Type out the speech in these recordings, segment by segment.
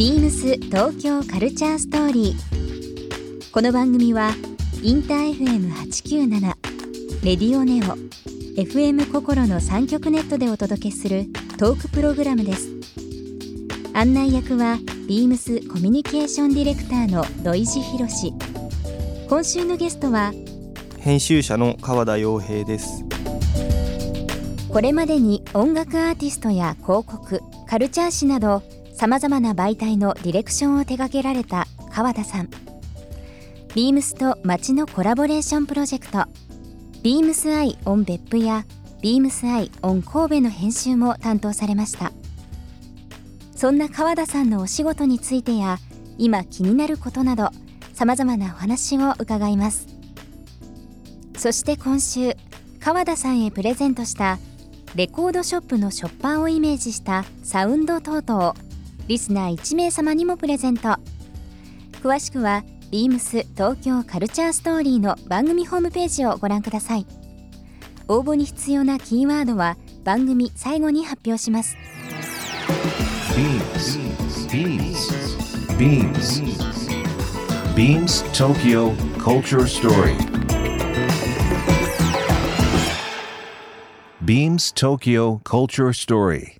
ビームス東京カルチャーストーリー。この番組はインター FM897 レディオネオ FM 心の三極ネットでお届けするトークプログラムです。案内役はビームスコミュニケーションディレクターの土井博志。今週のゲストは編集者の川田洋平ですこれまでに音楽アーティストや広告カルチャー誌などさまざまな媒体のディレクションを手掛けられた川田さん。 BEAMSと街のコラボレーションプロジェクト。 BEAMS EYE ON 別府や BEAMS EYE ON 神戸の編集も担当されました。そんな川田さんのお仕事についてや今気になることなどさまざまなお話を伺います。そして今週川田さんへプレゼントしたレコードショップのショッパーをイメージしたサウンドトートをリスナー1名様にもプレゼント。詳しくはビームス東京カルチャーストーリーの番組ホームページをご覧ください。応募に必要なキーワードは番組最後に発表します。BeamsBeamsBeamsTokyo Culture Story Beams Tokyo Culture Story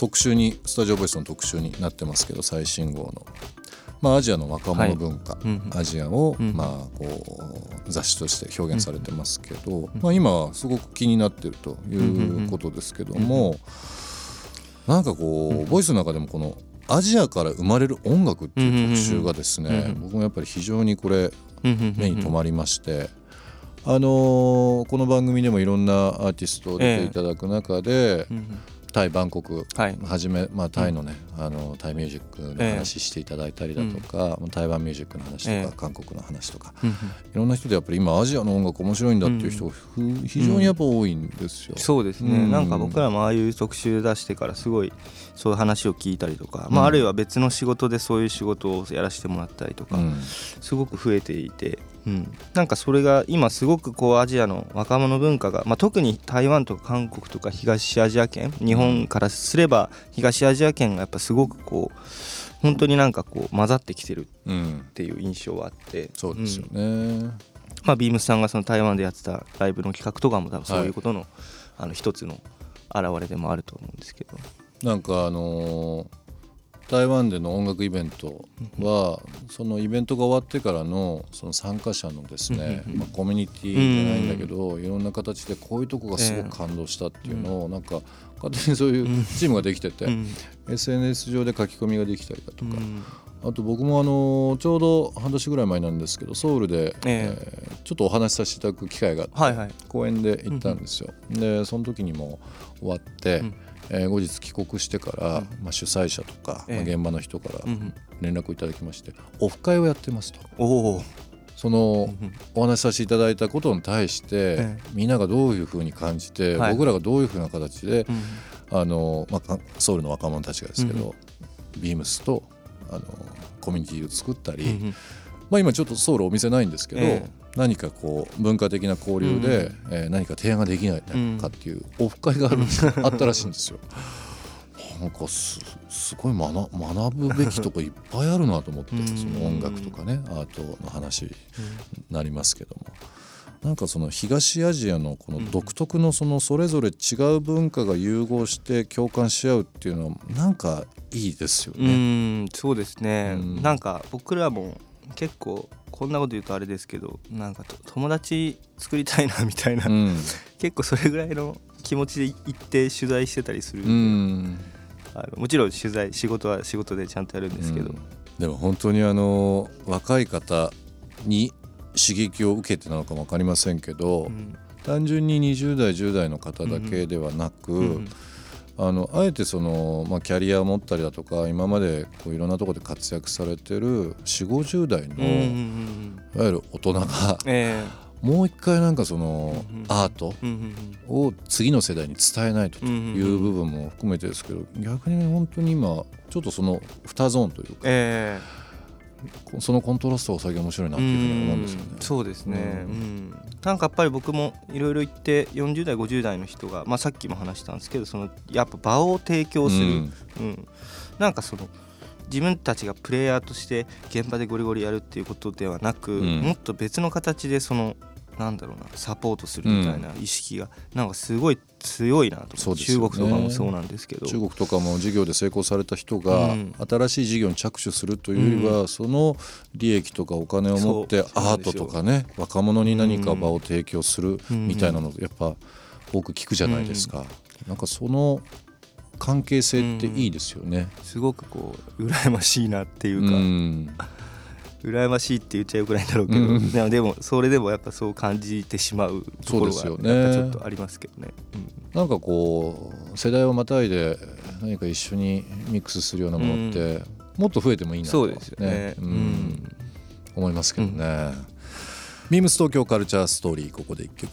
特集にスタジオボイスの特集になってますけど最新号の、まあ、アジアの若者文化、はい。うんアジアを、うん。まあ、こう雑誌として表現されてますけど、まあ、今すごく気になってるということですけども、なんかこうボイスの中でもこのアジアから生まれる音楽っていう特集がですね、うんうんうん。僕もやっぱり非常にこれ目目に留まりまして、あのーこの番組でもいろんなアーティストを出ていただく中で、タイ・バンコクはじめ、まあ、タイのね、あのタイミュージックの話していただいたりだとか、まあ台湾ミュージックの話とか、ええ。韓国の話とか。いろんな人でやっぱり今アジアの音楽面白いんだっていう人がふ非常にやっぱ多いんですよ。そうですね、うん。なんか僕らもああいう特集出してからすごいそういう話を聞いたりとか、まあ、うん。あるいは別の仕事でそういう仕事をやらせてもらったりとか、うん。すごく増えていて、うん、なんかそれが今すごくこうアジアの若者文化が、まあ、特に台湾とか韓国とか東アジア圏日本からすれば東アジア圏がやっぱすごくこう本当になんかこう混ざってきてるうんっていう印象はあって。そうですよん。ね。まあ、ビームスさんがその台湾でやってたライブの企画とかも多分そういうことの,、あの一つの表れでもあると思うんですけど。なんかあのー台湾での音楽イベントはそのイベントが終わってからのその参加者のですね、まあ、コミュニティじゃないんだけど、いろんな形でこういうとこがすごく感動したっていうのを、なんか勝手にそういうチームができてて、うん。SNS 上で書き込みができたりだとか、うん。あと僕もあのちょうど半年ぐらい前なんですけどソウルで、ええ。ーちょっとお話しさせていただく機会があって、公演で行ったんですよ。でその時にも終わって、うんえー後日帰国してから、まあ、主催者とか、ええ。まあ、現場の人から連絡をいただきまして、オフ会をやってますとおお、そのうんお話しさせていただいたことに対して、えみんながどういうふうに感じて、はい。僕らがどういうふうな形で、うんあのまあか、ソウルの若者たちがですけど、ビームスとあのコミュニティを作ったり、うん。まあ、今ちょっとソウルお店ないんですけど、ええ何かこう文化的な交流で、えー何か提案ができないかっていうオフ会があるんですあったらしいんですよ。なんかすすごい学学ぶべきとこいっぱいあるなと思ってうんその音楽とかねアートの話になりますけども。なんかその東アジアのこの独特のそのそれぞれ違う文化が融合して共感し合うっていうのはなんかいいですようね。んそうですね、うんなんか僕らも結構こんなこと言うとあれですけどなんかと友達作りたいなみたいな、うん、結構それぐらいの気持ちで行って取材してたりする。んで、うん。あのもちろん取材仕事は仕事でちゃんとやるんですけど、うんでも本当にあの若い方に刺激を受けてなのかも分かりませんけど、うん。単純に20代10代の方だけではなく、うんあのあえてその、まあ、キャリアを持ったりだとか今までこういろんなところで活躍されてる4 5 0代の、いわゆる大人がえもう一回なんかそのアートを次の世代に伝えないとという部分も含めてですけど逆に本当に今ちょっとその2ゾーンというかえそのコントラストが最近面白いなえっていうふうに思うんですよね。そうですね、ううんんなんかやっぱり僕もいろいろ言って40代50代の人が、まあ、さっきも話したんですけどそのやっぱ場を提供する、うん。うん、なんかその自分たちがプレイヤーとして現場でゴリゴリやるっていうことではなく、うん。もっと別の形でそのなんだろうなサポートするみたいな意識がなんかすごい強いなと中国とかもそうなんですけど。中国とかも事業で成功された人がうん。新しい事業に着手するというよりは、その利益とかお金を持ってアートとかね若者に何か場を提供するうんみたいなのやっぱ多く聞くじゃないですか、なんかその関係性っていいですよね。すごくこう羨ましいなっていううか、ん羨ましいって言っちゃよくないんだろうけど、うん。でもそれでもやっぱそう感じてしまうところそうがですよね。やっぱちょっとありますけどね。なんかこう世代をまたいで何か一緒にミックスするようなものって、もっと増えてもいいなとそうですよね。ううん。ん思いますけどね、ビームス東京カルチャーストーリーここで一曲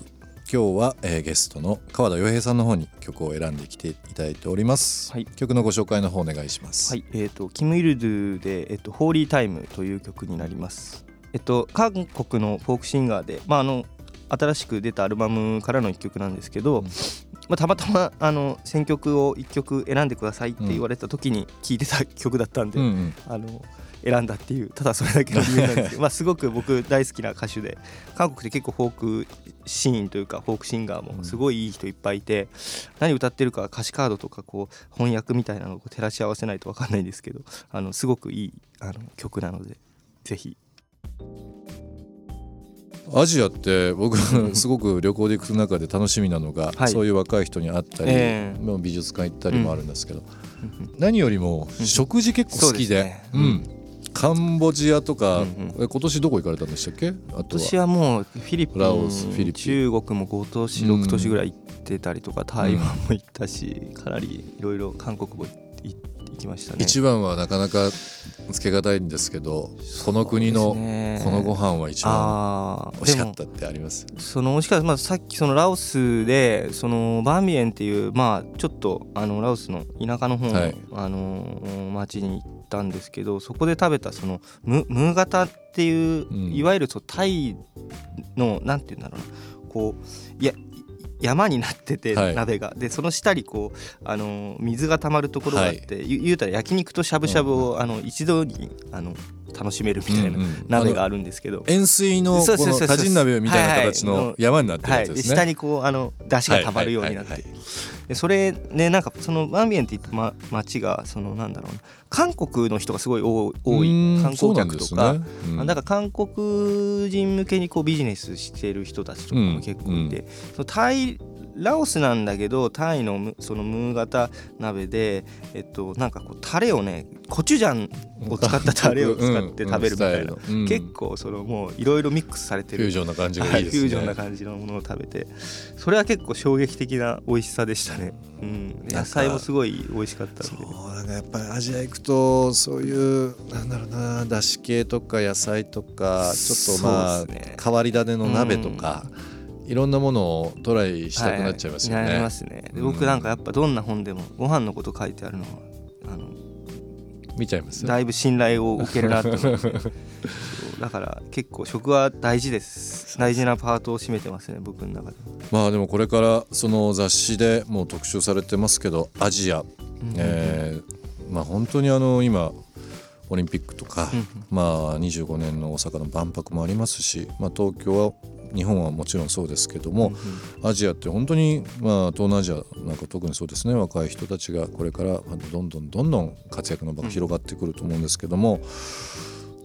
今日は、えーゲストの川田洋平さんの方に曲を選んできていただいております、はい。曲のご紹介の方お願いします。はい、えっ、とキムイルドゥでえっ、とホーリータイムという曲になります。えっと韓国のフォークシンガーでまああの新しく出たアルバムからの一曲なんですけど、うんまあたまたまあの選曲を一曲選んでくださいって言われた時に聴いてた曲だったんで、うんうん。あの選んだっていうただそれだけの理由なんですけど まあすごく僕大好きな歌手で韓国で結構フォークシーンというかフォークシンガーもすごいいい人いっぱいいて、何歌ってるか歌詞カードとかこう翻訳みたいなのを照らし合わせないと分かんないんですけどあのすごくいいあの曲なのでぜひアジアって僕すごく旅行で行く中で楽しみなのが、はい。そういう若い人に会ったり、ええ。まあ美術館行ったりもあるんですけど、何よりも食事結構好きで,、そうん。カンボジアとか、うんえ今年どこ行かれたんでしたっけ？あ今年はもうフィリピンラオスフィリピン。中国も5都市6都市ぐらい行ってたりとか、台湾も行ったしかなりいろいろ韓国も行行きましたね。一番はなかなかつけがたいんですけどこの国のこのご飯は一番美味しかったってあります？その美味しかった、まあ、さっきそのラオスでそのバーミエンっていうまあちょっとあのラオスの田舎の方の、はい。あの町に行ったんですけどそこで食べたそのムムーガタっていう、うん。いわゆるそうタイのなんて言うんだろうな。こういや山になってて、はい。鍋が。でその下にこうあの水が溜まるところがあって、ゆ言うたら焼肉としゃぶしゃぶを、あの一度にあの楽しめるみたいなうんうん。鍋がああるんですけど、塩水のこそうそうそうそう。の多人鍋みたいな形はいはい。の山になってるやつですね、下にこうあの出汁がたまるようになって。はいはいはいでそれねなんかそのバーミエンっていった、ま、町がそのなんだろうな。韓国の人がすごい多い観光客とか、なんね。うん。なんか韓国人向けにこうビジネスしてる人たちとかも結構いて、そのタイラオスなんだけどタイのムそのムー型鍋でえっとなんかこうタレをねコチュジャンを使ったタレを使って食べるみたいな、うんうん。結構そのもういろいろミックスされてる。フュージョンな感じがはいい、いですね、フュージョンな感じのものを食べて。それは結構衝撃的な美味しさでしたね、うん、野菜もすごい美味しかったんでそうなんかやっぱりアジア行くとそういうなんだろうなだし系とか野菜とかちょっとまあ、ね。変わり種の鍋とか、いろんなものをトライしたくなっちゃいますよね。はなりますね。僕なんかやっぱどんな本でもご飯のこと書いてあるのはあの見ちゃいます？だいぶ信頼を受けるなと思っ だから結構食は大事です。大事なパートを占めてますね僕の中で。まあでもこれからその雑誌でもう特集されてますけどアジア、えーまあ本当にあの今オリンピックとか、うんうん。まあ25年の大阪の万博もありますし、まあ、東京は日本はもちろんそうですけども、アジアって本当に、まあ、東南アジアなんか特にそうですね。若い人たちがこれからどんどんどんどん活躍の場が広がってくると思うんですけども、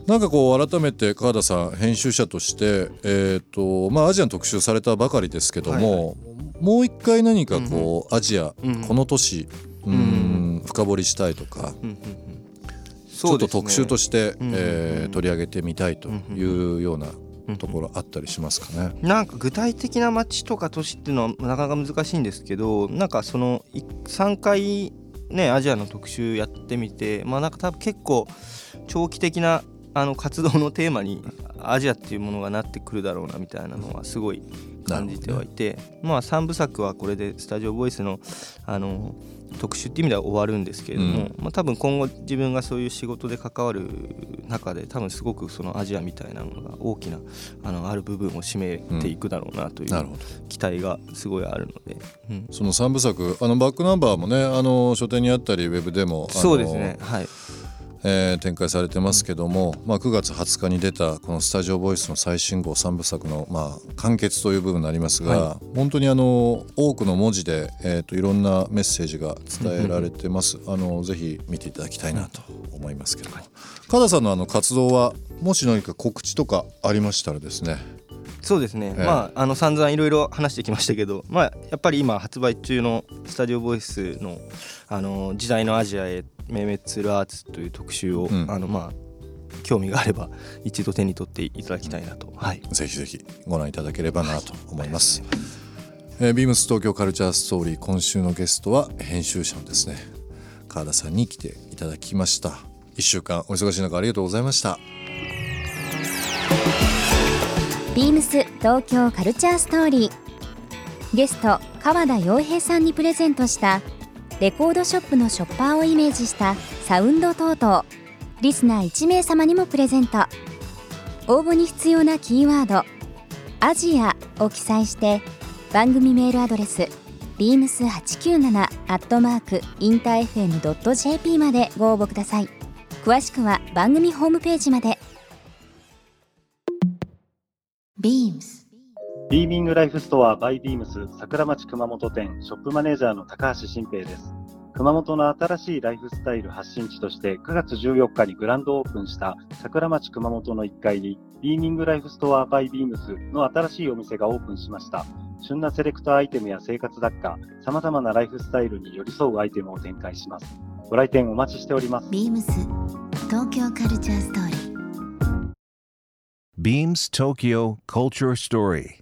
なんかこう改めて川田さん編集者として、えーとまあ、アジアの特集されたばかりですけども、はいもう一回何かこう、アジア、うんこの都市うん深掘りしたいとか、うんうんうん。ちょっと特集としして、うん。えー取り上げてみたいというようなところあったりしますかね。なんか具体的な街とか都市っていうのはなかなか難しいんですけどなんかそのい3回ねアジアの特集やってみてまあなんか多分結構長期的なあの活動のテーマにアジアっていうものがなってくるだろうなみたいなのはすごい感じてはいて、まあ3部作はこれでスタジオボイスのあの特集っていう意味では終わるんですけれども、まあ、多分今後自分がそういう仕事で関わる中で多分すごくそのアジアみたいなのが大きなあのある部分を占めていくだろうなという期待がすごいあるので、うん。その3部作あのバックナンバーもねあの書店にあったりウェブでもそうですね。はいえー展開されてますけども、まあ、9月20日に出たこのスタジオボイスの最新号3部作の、まあ、完結という部分になりますが、は本当にあの多くの文字で、えー、といろんなメッセージが伝えられてます。あのぜひ見ていただきたいなと思いますけども。加田さんのあの活動はもし何か告知とかありましたらですね。そうですね、ええ。まああの散々いろいろ話してきましたけど、まあ、やっぱり今発売中のスタジオボイスのあの時代のアジアへ明滅するアーツという特集を、うん。あのまあ興味があれば一度手に取っていただきたいなと、はい、ぜひぜひご覧いただければなと思います。えービームス東京カルチャーストーリー今週のゲストは編集者のですね川田さんに来ていただきました。一週間お忙しい中ありがとうございました。ビームス東京カルチャーストーリーゲスト川田洋平さんにプレゼントしたレコードショップのショッパーをイメージしたサウンド等々。リスナー1名様にもプレゼント。応募に必要なキーワード「アジア」を記載して番組メールアドレス beams897 アットマークインター FM.jp までご応募ください。詳しくは番組ホームページまで。Beams ビーミングライフストアバイビームス桜町熊本店ショップマネージャーの高橋新平です。熊本の新しいライフスタイル発信地として9月14日にグランドオープンした桜町熊本の1階にビーミングライフストアバイビームスの新しいお店がオープンしました。旬なセレクトアイテムや生活雑貨、様々なライフスタイルに寄り添うアイテムを展開します。ご来店お待ちしております。Beams 東京カルチャーストーリー Beams Tokyo Culture Story.